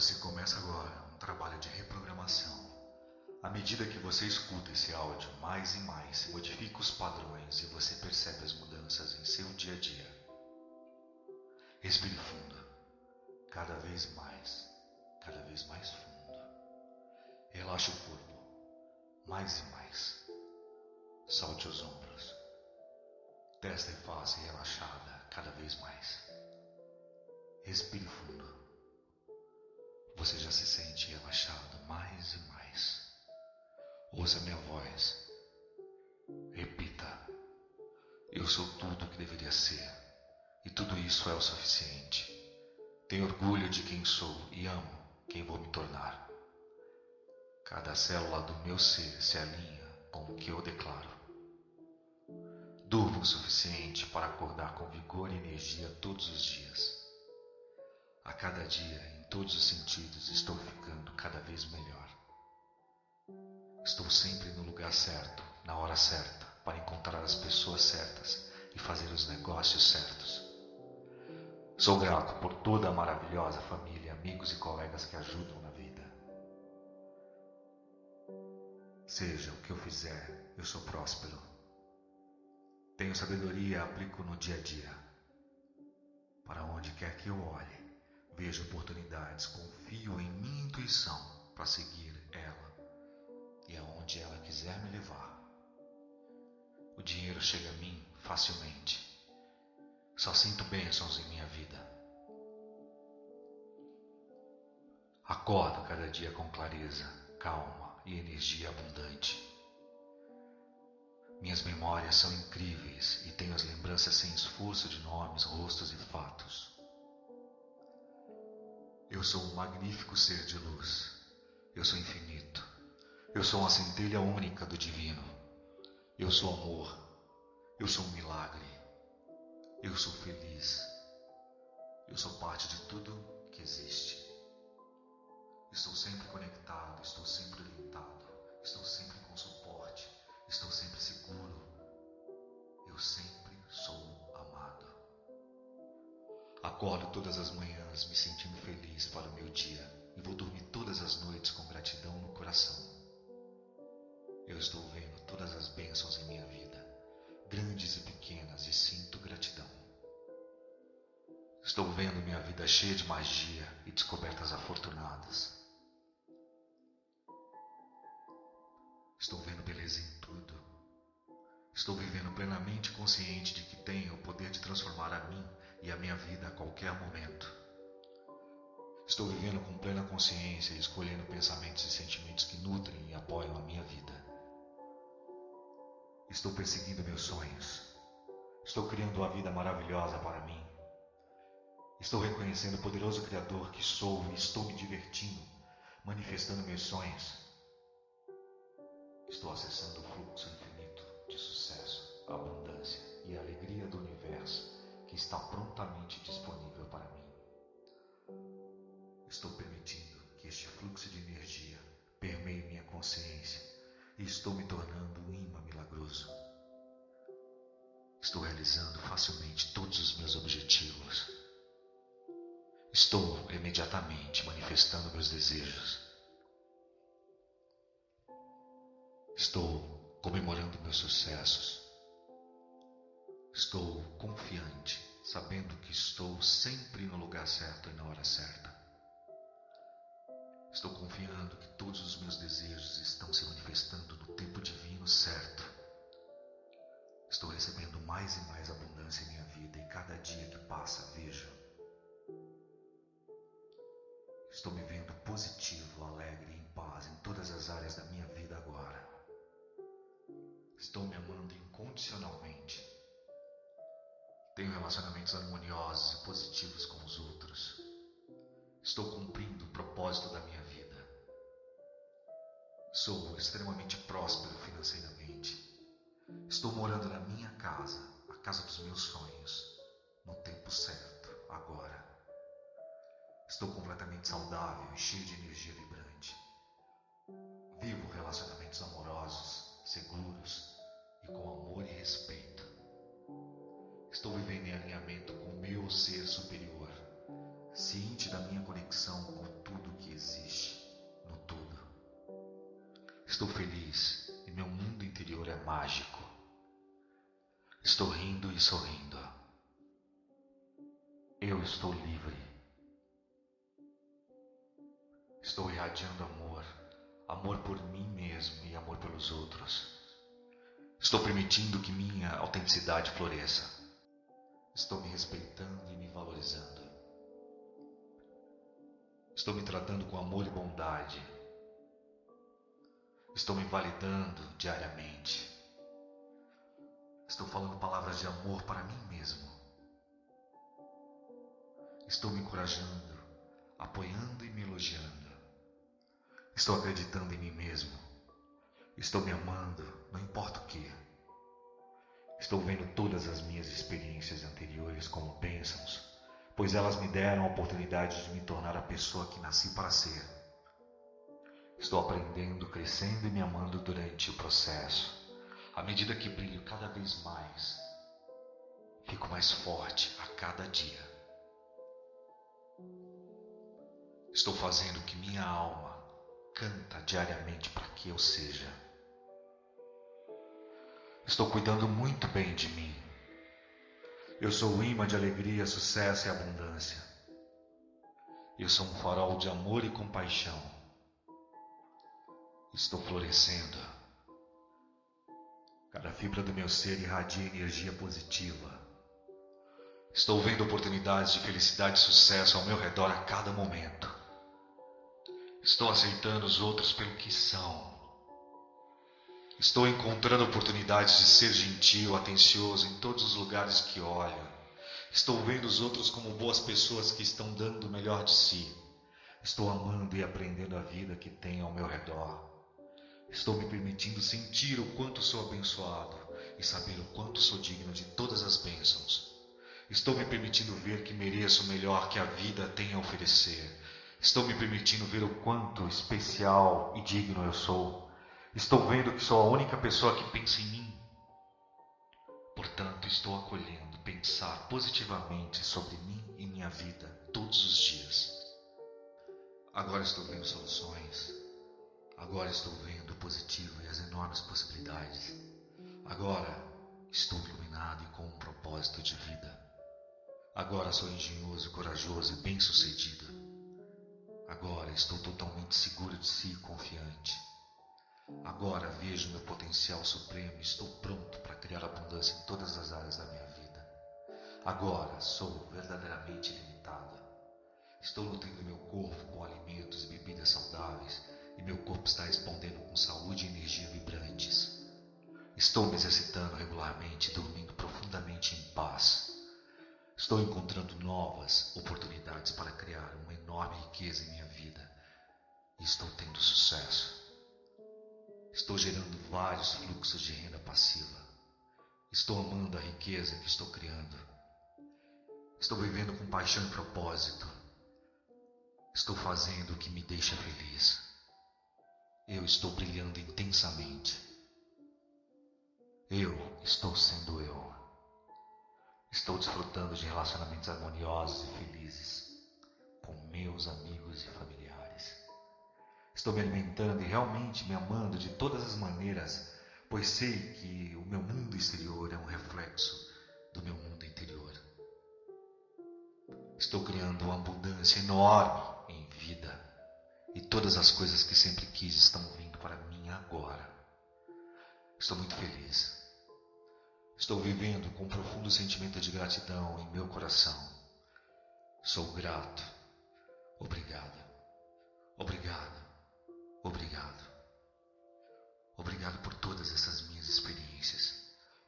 Você começa agora um trabalho de reprogramação. À medida que você escuta esse áudio mais e mais, modifica os padrões e você percebe as mudanças em seu dia a dia. Respire fundo, cada vez mais, cada vez mais fundo. Relaxe o corpo, mais e mais. Solte os ombros. Testa e face relaxada, cada vez mais. Respire fundo. Você já se sente relaxado mais e mais. Ouça minha voz. Repita. Eu sou tudo o que deveria ser. E tudo isso é o suficiente. Tenho orgulho de quem sou e amo quem vou me tornar. Cada célula do meu ser se alinha com o que eu declaro. Durmo o suficiente para acordar com vigor e energia todos os dias. A cada dia, em todos os sentidos, estou ficando cada vez melhor. Estou sempre no lugar certo, na hora certa, para encontrar as pessoas certas e fazer os negócios certos. Sou grato por toda a maravilhosa família, amigos e colegas que ajudam na vida. Seja o que eu fizer, eu sou próspero. Tenho sabedoria e aplico no dia a dia. Para onde quer que eu olhe, vejo oportunidades, confio em minha intuição para seguir ela e aonde ela quiser me levar. O dinheiro chega a mim facilmente. Só sinto bênçãos em minha vida. Acordo cada dia com clareza, calma e energia abundante. Minhas memórias são incríveis e tenho as lembranças sem esforço de nomes, rostos e fatos. Eu sou um magnífico ser de luz. Eu sou infinito. Eu sou uma centelha única do divino. Eu sou amor. Eu sou um milagre. Eu sou feliz. Eu sou parte de tudo que existe. Estou sempre conectado, estou sempre orientado, estou sempre com Acordo todas as manhãs me sentindo feliz para o meu dia e vou dormir todas as noites com gratidão no coração. Eu estou vendo todas as bênçãos em minha vida, grandes e pequenas, e sinto gratidão. Estou vendo minha vida cheia de magia e descobertas afortunadas. Estou vivendo plenamente consciente de que tenho o poder de transformar a mim e a minha vida a qualquer momento. Estou vivendo com plena consciência e escolhendo pensamentos e sentimentos que nutrem e apoiam a minha vida. Estou perseguindo meus sonhos. Estou criando uma vida maravilhosa para mim. Estou reconhecendo o poderoso Criador que sou e estou me divertindo, manifestando meus sonhos. Estou acessando o fluxo infinito abundância e alegria do universo que está prontamente disponível para mim. Estou permitindo que este fluxo de energia permeie minha consciência e estou me tornando um imã milagroso. Estou realizando facilmente todos os meus objetivos. Estou imediatamente manifestando meus desejos. Estou comemorando meus sucessos. Estou confiante, sabendo que estou sempre no lugar certo e na hora certa. Estou confiando que todos os meus desejos estão se manifestando no tempo divino certo. Estou recebendo mais e mais abundância em minha vida e cada dia que passa vejo. Estou me vendo positivo, alegre e em paz em todas as áreas da minha vida agora. Estou me amando incondicionalmente. Tenho relacionamentos harmoniosos e positivos com os outros. Estou cumprindo o propósito da minha vida. Sou extremamente próspero financeiramente. Estou morando na minha casa, a casa dos meus sonhos, no tempo certo, agora. Estou completamente saudável e cheio de energia vibrante. Vivo relacionamentos amorosos, seguros Estou vivendo em alinhamento com o meu ser superior ciente da minha conexão com tudo existe no tudo. Estou feliz e meu mundo interior é mágico. Estou rindo e sorrindo. Eu estou livre. Estou irradiando amor, amor por mim mesmo e amor pelos outros. Estou permitindo que minha autenticidade floresça. Estou me respeitando e me valorizando. Estou me tratando com amor e bondade. Estou me validando diariamente. Estou falando palavras de amor para mim mesmo. Estou me encorajando, apoiando e me elogiando. Estou acreditando em mim mesmo. Estou me amando, não importa o que. Estou vendo todas as minhas experiências anteriores como bênçãos, pois elas me deram a oportunidade de me tornar a pessoa que nasci para ser. Estou aprendendo, crescendo e me amando durante o processo. À medida que brilho cada vez mais, fico mais forte a cada dia. Estou fazendo que minha alma canta diariamente para que eu seja. Estou cuidando muito bem de mim. Eu sou o imã de alegria, sucesso e abundância. Eu sou um farol de amor e compaixão. Estou florescendo. Cada fibra do meu ser irradia energia positiva. Estou vendo oportunidades de felicidade e sucesso ao meu redor a cada momento. Estou aceitando os outros pelo que são. Estou encontrando oportunidades de ser gentil, atencioso em todos os lugares que olho. Estou vendo os outros como boas pessoas que estão dando o melhor de si. Estou amando e aprendendo a vida que tenho ao meu redor. Estou me permitindo sentir o quanto sou abençoado e saber o quanto sou digno de todas as bênçãos. Estou me permitindo ver que mereço o melhor que a vida tem a oferecer. Estou me permitindo ver o quanto especial e digno eu sou. Estou vendo que sou a única pessoa que pensa em mim. Portanto, estou acolhendo pensar positivamente sobre mim e minha vida todos os dias. Agora estou vendo soluções Agora estou vendo o positivo e as enormes possibilidades. Agora estou iluminado e com um propósito de vida. Agora sou engenhoso, corajoso e bem-sucedido. Agora estou totalmente seguro de si e confiante. Agora vejo meu potencial supremo e estou pronto para criar abundância em todas as áreas da minha vida. Agora sou verdadeiramente limitado. Estou nutrindo meu corpo com alimentos e bebidas saudáveis e meu corpo está respondendo com saúde e energia vibrantes. Estou me exercitando regularmente, dormindo profundamente em paz. Estou encontrando novas oportunidades para criar uma enorme riqueza em minha vida e estou tendo sucesso. Estou gerando vários fluxos de renda passiva. Estou amando a riqueza que estou criando. Estou vivendo com paixão e propósito. Estou fazendo o que me deixa feliz. Eu estou brilhando intensamente. Eu estou sendo eu. Estou desfrutando de relacionamentos harmoniosos e felizes com meus amigos e familiares. Estou me alimentando e realmente me amando de todas as maneiras, pois sei que o meu mundo exterior é um reflexo do meu mundo interior. Estou criando uma abundância enorme em vida e todas as coisas que sempre quis estão vindo para mim agora. Estou muito feliz. Estou vivendo com um profundo sentimento de gratidão em meu coração. Sou grato. Obrigado. Obrigado.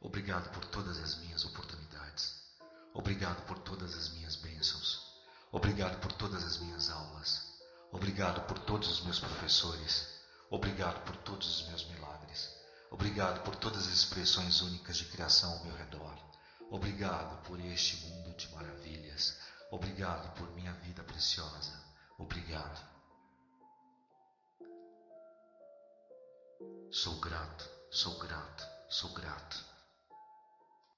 Obrigado por todas as minhas oportunidades. Obrigado por todas as minhas bênçãos. Obrigado por todas as minhas aulas. Obrigado por todos os meus professores. Obrigado por todos os meus milagres. Obrigado por todas as expressões únicas de criação ao meu redor. Obrigado por este mundo de maravilhas. Obrigado por minha vida preciosa. Obrigado. Sou grato, sou grato, sou grato.